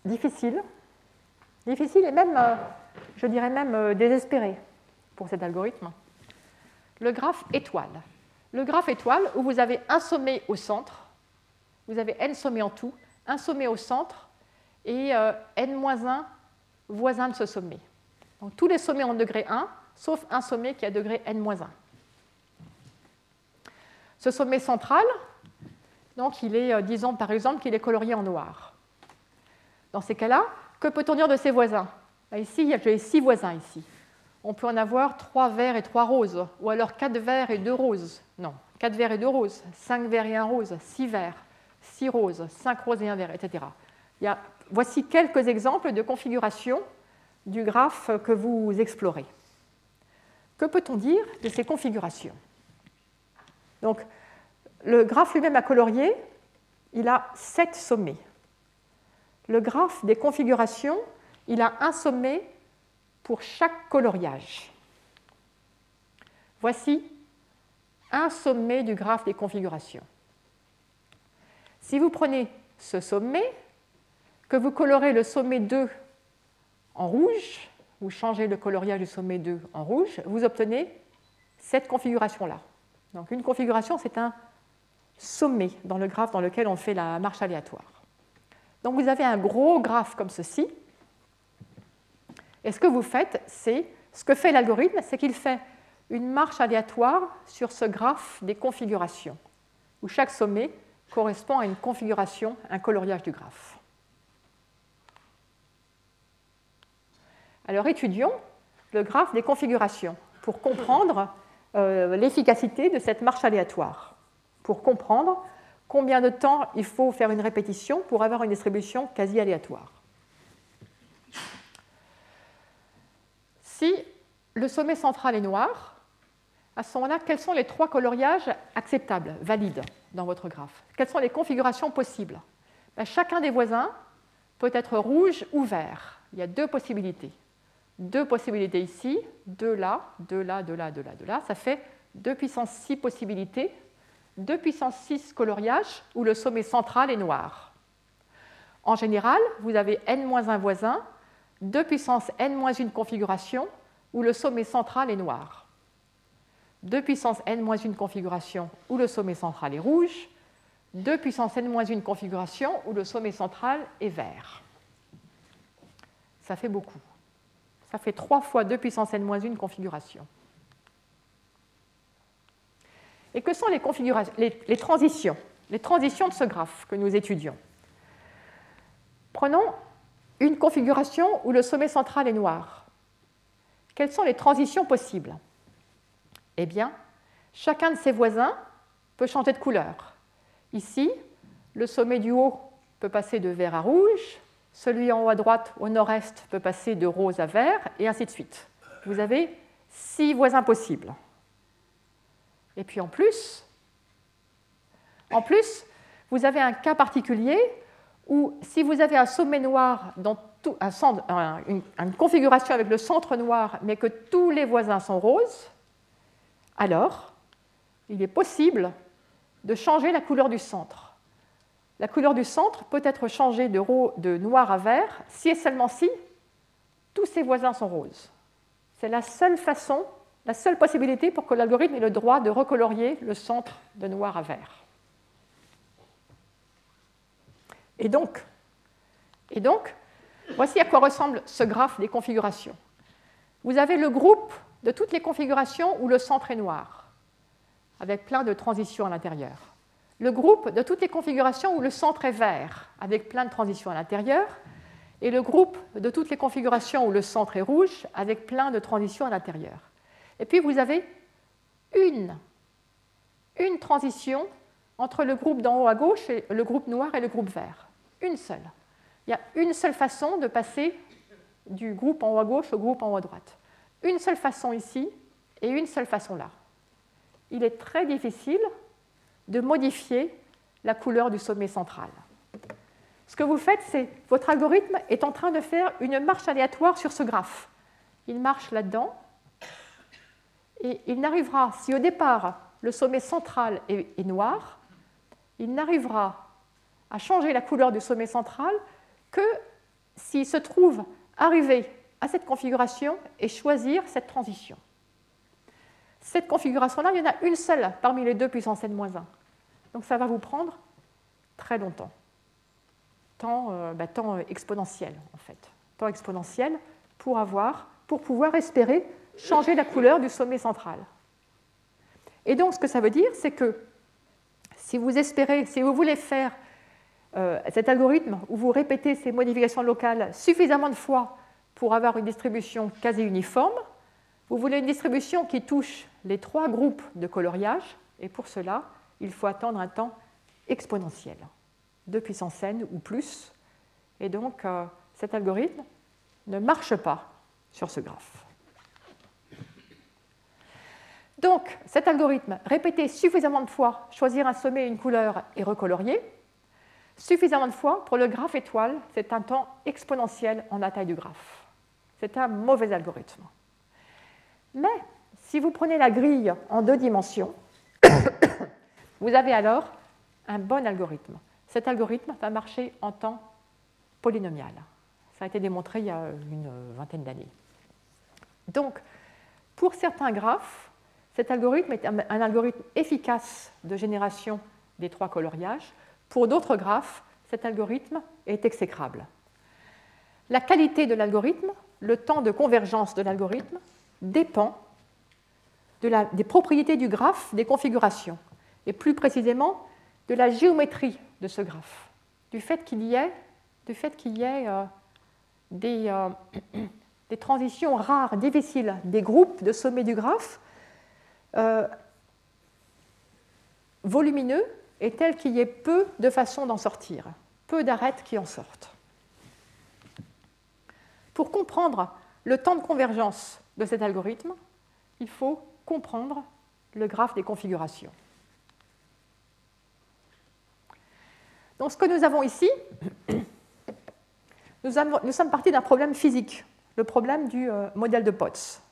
difficile, difficile et même, euh, je dirais même désespéré pour cet algorithme le graphe étoile. Le graphe étoile où vous avez un sommet au centre, vous avez n sommets en tout, un sommet au centre et euh, n-1 voisins de ce sommet. Donc tous les sommets ont degré 1, sauf un sommet qui a degré n-1. Ce sommet central, donc il est, euh, disons par exemple qu'il est colorié en noir. Dans ces cas-là, que peut-on dire de ses voisins? Ici, j'ai six voisins ici on peut en avoir trois verts et trois roses, ou alors quatre verts et deux roses. Non, quatre verts et deux roses, cinq verts et un rose, six verts, six roses, cinq roses et un vert, etc. voici quelques exemples de configuration du graphe que vous explorez. Que peut-on dire de ces configurations? Donc, le graphe lui-même à colorier, il a sept sommets. Le graphe des configurations, il a un sommet pour chaque coloriage. Voici un sommet du graphe des configurations. Si vous prenez ce sommet, que vous colorez le sommet 2 en rouge, vous changez le coloriage du sommet 2 en rouge, vous obtenez cette configuration-là. Donc une configuration, c'est un sommets dans le graphe dans lequel on fait la marche aléatoire. Donc vous avez un gros graphe comme ceci. Et ce que vous faites, c'est ce que fait l'algorithme, c'est qu'il fait une marche aléatoire sur ce graphe des configurations, où chaque sommet correspond à une configuration, un coloriage du graphe. Alors étudions le graphe des configurations pour comprendre euh, l'efficacité de cette marche aléatoire, pour comprendre combien de temps il faut faire une répétition pour avoir une distribution quasi aléatoire. Si le sommet central est noir, à ce moment-là, quels sont les trois coloriages acceptables, valides dans votre graphe? Quelles sont les configurations possibles? Ben, Chacun des voisins peut être rouge ou vert. Il y a deux possibilités deux possibilités ici, deux là, deux là, deux là, deux là, deux là. Ça fait 2 puissance 6 possibilités, 2 puissance 6 coloriages où le sommet central est noir. En général, vous avez n-1 voisin, 2 puissance n-1 configuration où le sommet central est noir. 2 puissance n-1 configuration où le sommet central est rouge, 2 puissance n-1 configuration où le sommet central est vert. Ça fait beaucoup. Ça fait 3 fois 2 puissance n-1 configuration. Et que sont les, les, transitions Les transitions de ce graphe que nous étudions? Prenons une configuration où le sommet central est noir. Quelles sont les transitions possibles? Eh bien, chacun de ses voisins peut changer de couleur. Ici, le sommet du haut peut passer de vert à rouge, celui en haut à droite, au nord-est, peut passer de rose à vert, et ainsi de suite. Vous avez six voisins possibles. Et puis en plus, en plus, vous avez un cas particulier où si vous avez un sommet noir dans une, une, configuration avec le centre noir, mais que tous les voisins sont roses, alors il est possible de changer la couleur du centre. La couleur du centre peut être changée de, noir à vert si et seulement si tous ses voisins sont roses. C'est la seule façon, la seule possibilité pour que l'algorithme ait le droit de recolorier le centre de noir à vert. Et donc, et donc, voici à quoi ressemble ce graphe des configurations. Vous avez le groupe de toutes les configurations où le centre est noir, avec plein de transitions à l'intérieur le groupe de toutes les configurations où le centre est vert, avec plein de transitions à l'intérieur, et le groupe de toutes les configurations où le centre est rouge, avec plein de transitions à l'intérieur. Et puis vous avez une, une transition entre le groupe d'en haut à gauche et le groupe noir et le groupe vert. Une seule. Il y a une seule façon de passer du groupe en haut à gauche au groupe en haut à droite. Une seule façon ici et une seule façon là. Il est très difficile de modifier la couleur du sommet central. Ce que vous faites, c'est votre algorithme est en train de faire une marche aléatoire sur ce graphe. Il marche là-dedans et il n'arrivera, si au départ le sommet central est, noir, il n'arrivera à changer la couleur du sommet central que s'il se trouve arrivé à cette configuration et choisir cette transition. Cette configuration-là, il y en a une seule parmi les deux puissance n-1. Donc ça va vous prendre très longtemps. Temps, euh, bah, temps exponentiel, en fait. Temps exponentiel pour, avoir, pour pouvoir espérer changer la couleur du sommet central. Et donc, ce que ça veut dire, c'est que si vous espérez, si vous voulez faire euh, cet algorithme où vous répétez ces modifications locales suffisamment de fois pour avoir une distribution quasi uniforme, vous voulez une distribution qui touche les trois groupes de coloriage, et pour cela, il faut attendre un temps exponentiel, 2 puissance n ou plus. Et donc, euh, cet algorithme ne marche pas sur ce graphe. Donc, cet algorithme, répété suffisamment de fois, choisir un sommet, une couleur et recolorier, suffisamment de fois, pour le graphe étoile, c'est un temps exponentiel en la taille du graphe. C'est un mauvais algorithme. Mais si vous prenez la grille en deux dimensions, <coughs> vous avez alors un bon algorithme. Cet algorithme va marcher en temps polynomial. Ça a été démontré il y a une vingtaine d'années. Donc, pour certains graphes, cet algorithme est un algorithme efficace de génération des trois coloriages. Pour d'autres graphes, cet algorithme est exécrable. La qualité de l'algorithme, le temps de convergence de l'algorithme, dépend des propriétés du graphe, des configurations, et plus précisément de la géométrie de ce graphe, du fait qu'il y ait, du fait qu'il y ait euh, des, euh, <clears throat> des, transitions rares, difficiles, des groupes de sommets du graphe euh, volumineux et tels qu'il y ait peu de façons d'en sortir, peu d'arêtes qui en sortent. Pour comprendre le temps de convergence de cet algorithme, il faut comprendre le graphe des configurations. Donc ce que nous avons ici, nous, sommes partis d'un problème physique, le problème du euh, modèle de Potts.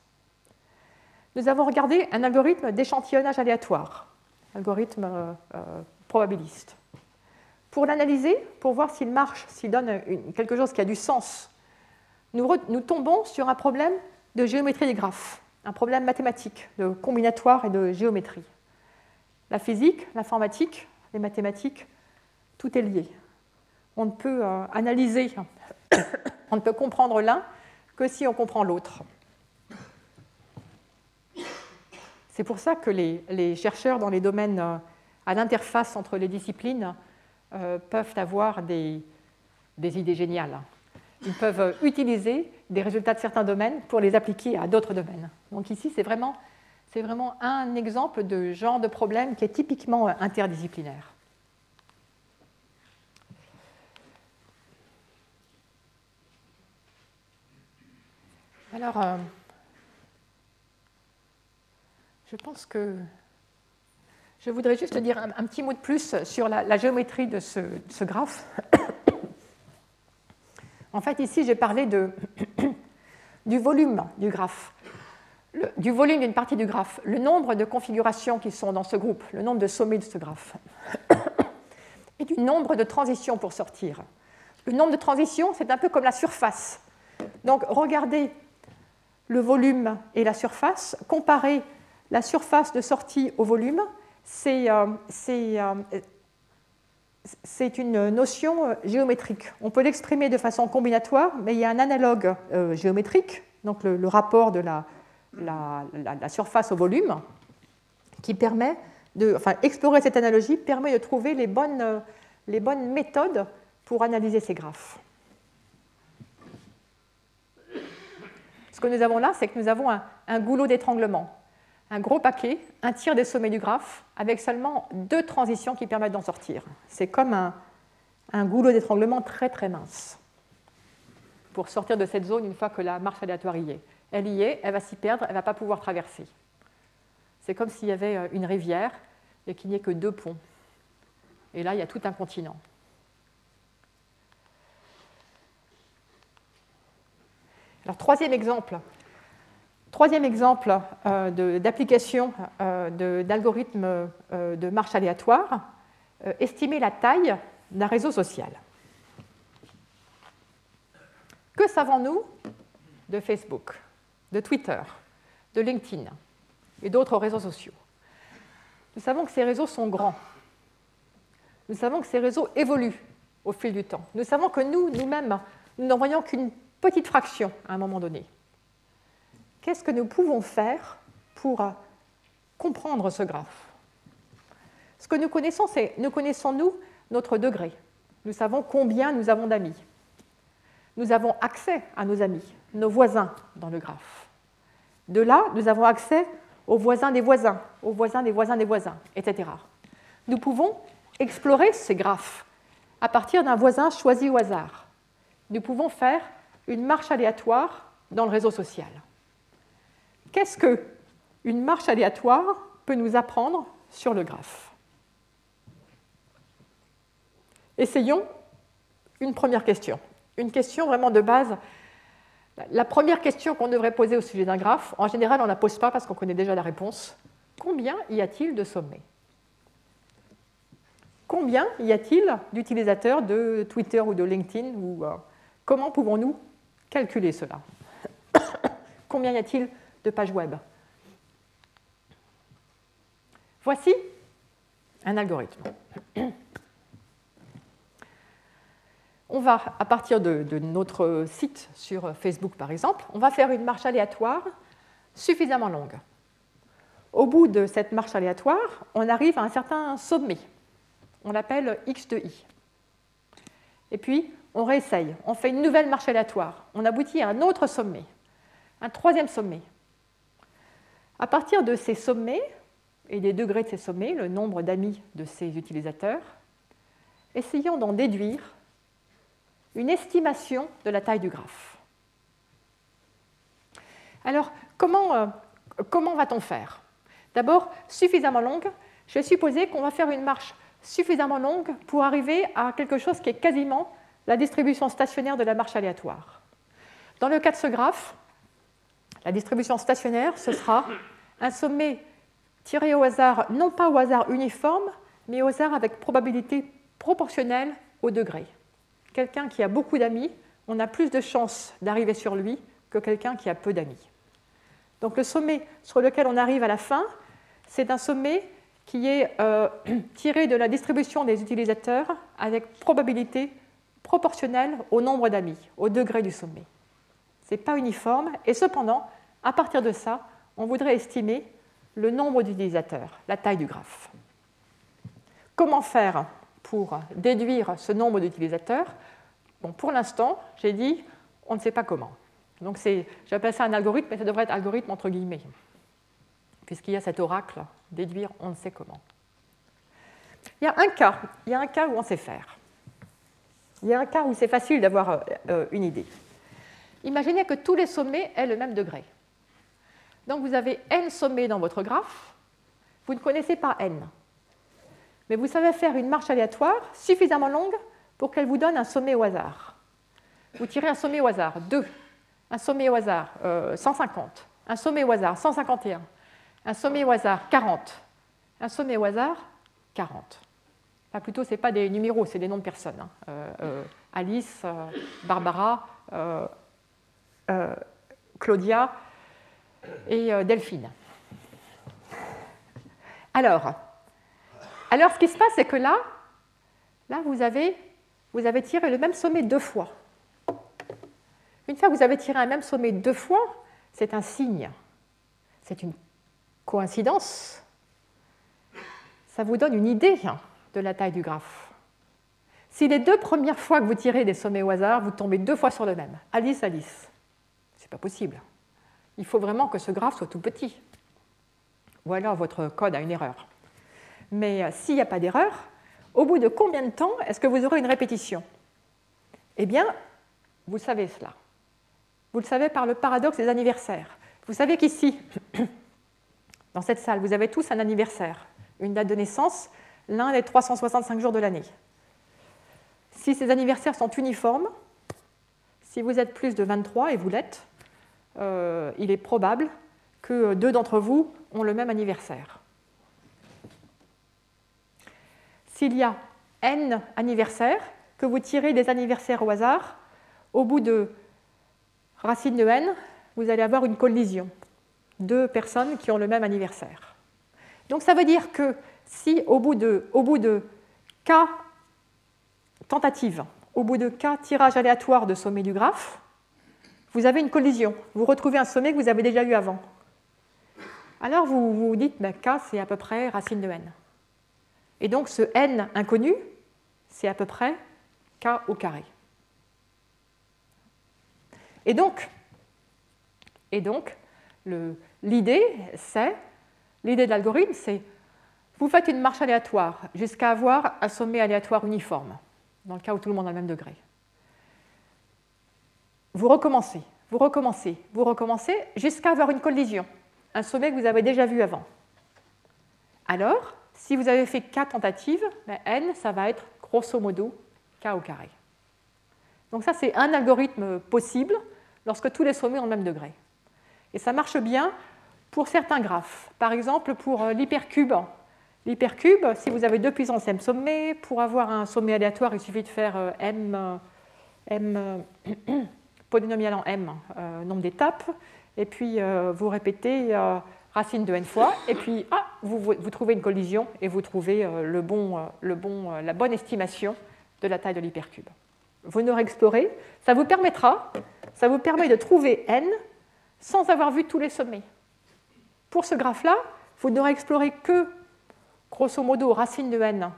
Nous avons regardé un algorithme d'échantillonnage aléatoire, algorithme euh, euh, probabiliste. Pour l'analyser, pour voir s'il marche, s'il donne quelque chose qui a du sens, nous, tombons sur un problème de géométrie des graphes un problème mathématique, de combinatoire et de géométrie. La physique, l'informatique, les mathématiques, tout est lié. On ne peut euh, analyser, <coughs> on ne peut comprendre l'un que si on comprend l'autre. C'est pour ça que les, chercheurs dans les domaines euh, à l'interface entre les disciplines euh, peuvent avoir des idées géniales. Ils peuvent utiliser des résultats de certains domaines pour les appliquer à d'autres domaines. Donc ici, c'est vraiment, un exemple de genre de problème qui est typiquement interdisciplinaire. Alors, euh, je pense que je voudrais juste dire un, petit mot de plus sur la, géométrie de ce, graphe. En fait, ici, j'ai parlé <coughs> du volume du graphe, du volume d'une partie du graphe, le nombre de configurations qui sont dans ce groupe, le nombre de sommets de ce graphe, <coughs> et du nombre de transitions pour sortir. Le nombre de transitions, c'est un peu comme la surface. Donc, regardez le volume et la surface, comparer la surface de sortie au volume, c'est euh, euh, c'est une notion euh, géométrique. On peut l'exprimer de façon combinatoire, mais il y a un analogue géométrique, donc le, rapport de la, surface au volume, qui permet de, enfin, explorer cette analogie permet de trouver les bonnes méthodes pour analyser ces graphes. Ce que nous avons là, c'est que nous avons un goulot d'étranglement un gros paquet, un tiers des sommets du graphe, avec seulement deux transitions qui permettent d'en sortir. C'est comme un, goulot d'étranglement très très mince pour sortir de cette zone une fois que la marche aléatoire y est. Elle y est, elle va s'y perdre, elle ne va pas pouvoir traverser. C'est comme s'il y avait euh, une rivière et qu'il n'y ait que deux ponts. Et là, il y a tout un continent. Alors, troisième exemple Troisième exemple euh, d'application euh, d'algorithmes euh, de marche aléatoire, estimer la taille d'un réseau social. Que savons-nous de Facebook, de Twitter, de LinkedIn et d'autres réseaux sociaux? Nous savons que ces réseaux sont grands. Nous savons que ces réseaux évoluent au fil du temps. Nous savons que nous, nous-mêmes, nous n'en voyons qu'une petite fraction à un moment donné qu'est-ce que nous pouvons faire pour euh, comprendre ce graphe? Ce que nous connaissons, c'est nous connaissons, nous, notre degré. Nous savons combien nous avons d'amis. Nous avons accès à nos amis, nos voisins dans le graphe. De là, nous avons accès aux voisins des voisins, aux voisins des voisins des voisins, etc. Nous pouvons explorer ces graphes à partir d'un voisin choisi au hasard. Nous pouvons faire une marche aléatoire dans le réseau social. Qu'est-ce qu'une marche aléatoire peut nous apprendre sur le graphe? Essayons une première question. Une question vraiment de base. La première question qu'on devrait poser au sujet d'un graphe, en général, on ne la pose pas parce qu'on connaît déjà la réponse. Combien y a-t-il de sommets? Combien y a-t-il d'utilisateurs de Twitter ou de LinkedIn euh, Comment pouvons-nous calculer cela? <coughs> Combien y a-t-il de page web. Voici un algorithme. <clears throat> On va, à partir de, notre site sur Facebook par exemple, on va faire une marche aléatoire suffisamment longue. Au bout de cette marche aléatoire, on arrive à un certain sommet. On l'appelle x de i. Et puis, on réessaye, on fait une nouvelle marche aléatoire. On aboutit à un autre sommet, un troisième sommet. À partir de ces sommets et des degrés de ces sommets, le nombre d'amis de ces utilisateurs, essayons d'en déduire une estimation de la taille du graphe. Alors, comment, euh, comment va-t-on faire? D'abord, suffisamment longue. Je vais supposer qu'on va faire une marche suffisamment longue pour arriver à quelque chose qui est quasiment la distribution stationnaire de la marche aléatoire. Dans le cas de ce graphe, la distribution stationnaire, ce sera un sommet tiré au hasard, non pas au hasard uniforme, mais au hasard avec probabilité proportionnelle au degré. Quelqu'un qui a beaucoup d'amis, on a plus de chances d'arriver sur lui que quelqu'un qui a peu d'amis. Donc le sommet sur lequel on arrive à la fin, c'est un sommet qui est euh, <clears throat> tiré de la distribution des utilisateurs avec probabilité proportionnelle au nombre d'amis, au degré du sommet. Ce n'est pas uniforme, et cependant, à partir de ça, on voudrait estimer le nombre d'utilisateurs, la taille du graphe. Comment faire pour déduire ce nombre d'utilisateurs? Pour l'instant, j'ai dit, on ne sait pas comment. Donc j'appelle ça un algorithme, mais ça devrait être algorithme entre guillemets, puisqu'il y a cet oracle, déduire on ne sait comment. Il y a un cas, il y a un cas où on sait faire. Il y a un cas où c'est facile d'avoir euh, euh, une idée. Imaginez que tous les sommets aient le même degré. Donc vous avez n sommets dans votre graphe, vous ne connaissez pas n. Mais vous savez faire une marche aléatoire suffisamment longue pour qu'elle vous donne un sommet au hasard. Vous tirez un sommet au hasard, 2, un sommet au hasard, 150, euh, un sommet au hasard, 151, un sommet au hasard, 40, un sommet au hasard, 40 plutôt, ce n'est pas des numéros, c'est des noms de personnes. Hein. Euh, euh, Alice, Barbara, Claudia et Delphine. Alors, alors, ce qui se passe, c'est que là, là vous, avez, vous avez tiré le même sommet deux fois. Une fois que vous avez tiré un même sommet deux fois, c'est un signe. C'est une coïncidence. Ça vous donne une idée hein de la taille du graphe. Si les deux premières fois que vous tirez des sommets au hasard, vous tombez deux fois sur le même, Alice, Alice, c'est pas possible. Il faut vraiment que ce graphe soit tout petit. Ou alors votre code a une erreur. Mais euh, s'il n'y a pas d'erreur, au bout de combien de temps est-ce que vous aurez une répétition? Eh bien, vous savez cela. Vous le savez par le paradoxe des anniversaires. Vous savez qu'ici, <clears throat> dans cette salle, vous avez tous un anniversaire, une date de naissance l'un des 365 jours de l'année. Si ces anniversaires sont uniformes, si vous êtes plus de 23 et vous l'êtes, euh, il est probable que deux d'entre vous ont le même anniversaire. S'il y a n anniversaires, que vous tirez des anniversaires au hasard, au bout de racine de n, vous allez avoir une collision. Deux personnes qui ont le même anniversaire. Donc ça veut dire que si au bout de, au bout K tentatives, au bout de K tirages aléatoires de sommet du graphe, vous avez une collision. Vous retrouvez un sommet que vous avez déjà eu avant. Alors vous vous dites, ben, K c'est à peu près racine de n. Et donc ce n inconnu, c'est à peu près K au carré. Et donc, et donc l'idée, c'est, l'idée de l'algorithme, c'est vous faites une marche aléatoire jusqu'à avoir un sommet aléatoire uniforme, dans le cas où tout le monde a le même degré. Vous recommencez, vous recommencez, vous recommencez jusqu'à avoir une collision, un sommet que vous avez déjà vu avant. Alors, si vous avez fait k tentatives, ben, n, ça va être grosso modo k au carré. Donc ça, c'est un algorithme possible lorsque tous les sommets ont le même degré. Et ça marche bien pour certains graphes. Par exemple, pour euh, l'hypercube L'hypercube, si vous avez deux puissances m sommets, pour avoir un sommet aléatoire, il suffit de faire euh, m, euh, m <clears throat> polynomial en m, euh, nombre d'étapes, et puis vous répétez racine de n fois, et puis ah, vous, vous, trouvez une collision et vous trouvez euh, le bon, euh, le bon, la bonne estimation de la taille de l'hypercube. Vous n'aurez exploré, ça vous permettra, ça vous permet de trouver n sans avoir vu tous les sommets. Pour ce graphe-là, vous n'aurez exploré que, grosso modo, racine de n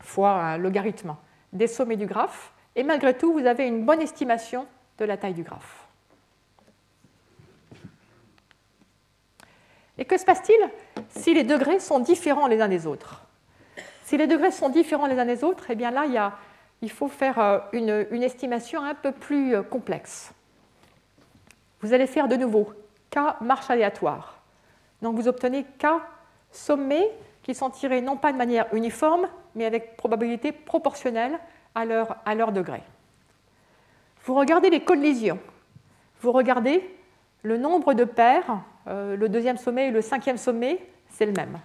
fois logarithme des sommets du graphe, et malgré tout, vous avez une bonne estimation de la taille du graphe. Et que se passe-t-il si les degrés sont différents les uns des autres? Si les degrés sont différents les uns des autres, eh bien là, il, faut faire euh, une, estimation un peu plus euh, complexe. Vous allez faire de nouveau K marche aléatoire. Donc vous obtenez K sommets qui sont tirés non pas de manière uniforme, mais avec probabilité proportionnelle à leur degré. Vous regardez les collisions. Vous regardez le nombre de paires, euh, le deuxième sommet et le cinquième sommet, c'est le même.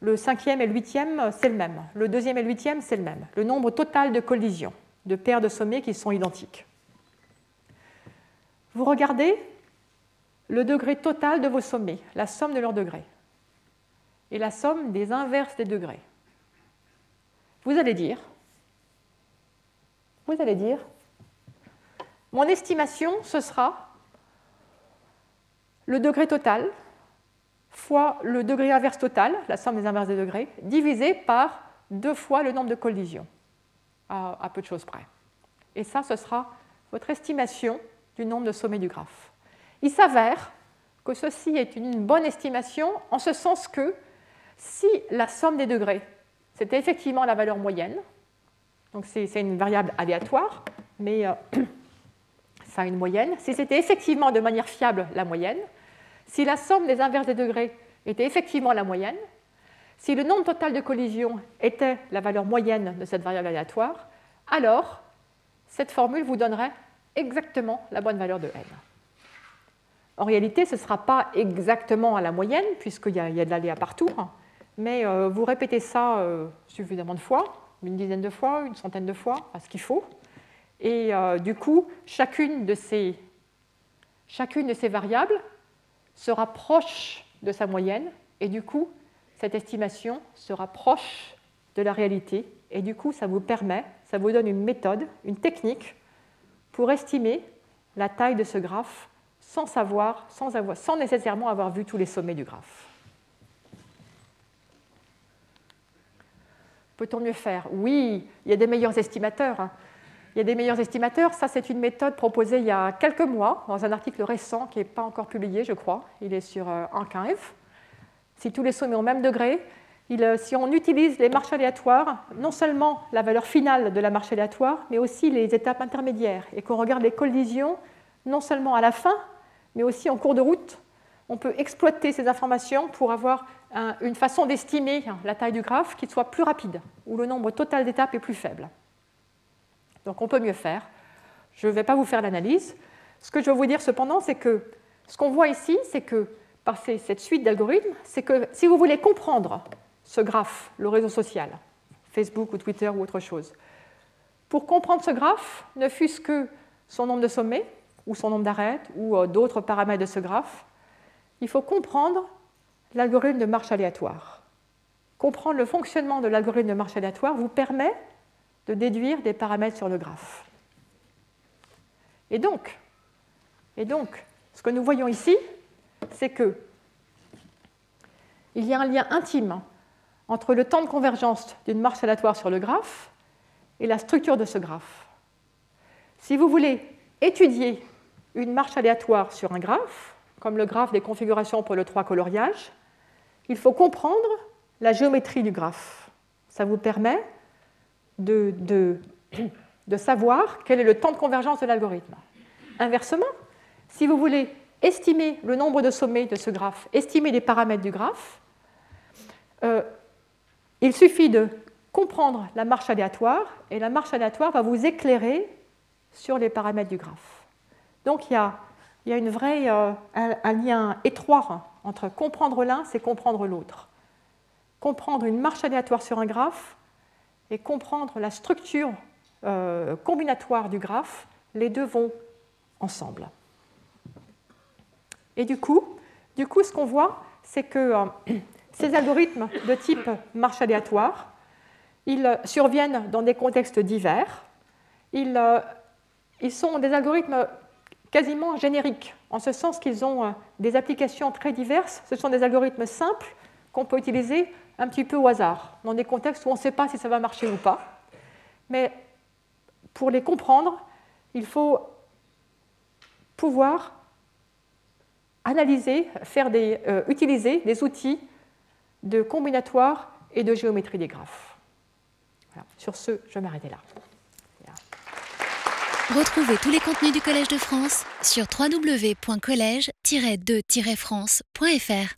Le cinquième et le huitième, c'est le même. Le deuxième et le huitième, c'est le même. Le nombre total de collisions, de paires de sommets qui sont identiques. Vous regardez le degré total de vos sommets, la somme de leurs degrés, et la somme des inverses des degrés. Vous allez dire, vous allez dire, mon estimation, ce sera le degré total fois le degré inverse total, la somme des inverses des degrés, divisé par deux fois le nombre de collisions, à, peu de choses près. Et ça, ce sera votre estimation du nombre de sommets du graphe. Il s'avère que ceci est une bonne estimation en ce sens que si la somme des degrés, c'était effectivement la valeur moyenne, donc c'est une variable aléatoire, mais euh, ça a une moyenne, si c'était effectivement de manière fiable la moyenne, si la somme des inverses des degrés était effectivement la moyenne, si le nombre total de collisions était la valeur moyenne de cette variable aléatoire, alors cette formule vous donnerait exactement la bonne valeur de n. En réalité, ce ne sera pas exactement à la moyenne, puisqu'il y, a de l'aléa partout, hein. mais euh, vous répétez ça euh, suffisamment de fois, une dizaine de fois, une centaine de fois, à ce qu'il faut. Et euh, du coup, chacune de, ces, chacune de ces variables sera proche de sa moyenne, et du coup, cette estimation sera proche de la réalité, et du coup, ça vous permet, ça vous donne une méthode, une technique pour estimer la taille de ce graphe sans savoir, sans, avoir, sans nécessairement avoir vu tous les sommets du graphe. Peut-on mieux faire? Oui, il y a des meilleurs estimateurs. Hein. Il y a des meilleurs estimateurs. Ça, c'est une méthode proposée il y a quelques mois dans un article récent qui n'est pas encore publié, je crois. Il est sur euh, Archive. Si tous les sommets ont le même degré, euh, si on utilise les marches aléatoires, non seulement la valeur finale de la marche aléatoire, mais aussi les étapes intermédiaires, et qu'on regarde les collisions non seulement à la fin, mais aussi en cours de route, on peut exploiter ces informations pour avoir une façon d'estimer la taille du graphe qui soit plus rapide, où le nombre total d'étapes est plus faible. Donc on peut mieux faire. Je ne vais pas vous faire l'analyse. Ce que je veux vous dire cependant, c'est que ce qu'on voit ici, c'est que par cette suite d'algorithmes, c'est que si vous voulez comprendre ce graphe, le réseau social, Facebook ou Twitter ou autre chose, pour comprendre ce graphe, ne fût-ce que son nombre de sommets, ou son nombre d'arêtes, ou euh, d'autres paramètres de ce graphe, il faut comprendre l'algorithme de marche aléatoire. Comprendre le fonctionnement de l'algorithme de marche aléatoire vous permet de déduire des paramètres sur le graphe. Et donc, et donc ce que nous voyons ici, c'est que il y a un lien intime entre le temps de convergence d'une marche aléatoire sur le graphe et la structure de ce graphe. Si vous voulez étudier une marche aléatoire sur un graphe, comme le graphe des configurations pour le 3 coloriage, il faut comprendre la géométrie du graphe. Ça vous permet de, de, savoir quel est le temps de convergence de l'algorithme. Inversement, si vous voulez estimer le nombre de sommets de ce graphe, estimer les paramètres du graphe, euh, il suffit de comprendre la marche aléatoire et la marche aléatoire va vous éclairer sur les paramètres du graphe. Donc il y a, une vraie, euh, un, lien étroit entre comprendre l'un, c'est comprendre l'autre. Comprendre une marche aléatoire sur un graphe et comprendre la structure euh, combinatoire du graphe, les deux vont ensemble. Et du coup, du coup ce qu'on voit, c'est que <clears throat> ces algorithmes de type marche aléatoire, ils surviennent dans des contextes divers. Ils, ils sont des algorithmes quasiment génériques, en ce sens qu'ils ont des applications très diverses. Ce sont des algorithmes simples qu'on peut utiliser un petit peu au hasard, dans des contextes où on ne sait pas si ça va marcher ou pas. Mais pour les comprendre, il faut pouvoir analyser, faire des, euh, utiliser des outils de combinatoire et de géométrie des graphes. Sur ce, je vais m'arrêter là. Retrouvez tous les contenus du Collège de France sur www.colège-2-france.fr.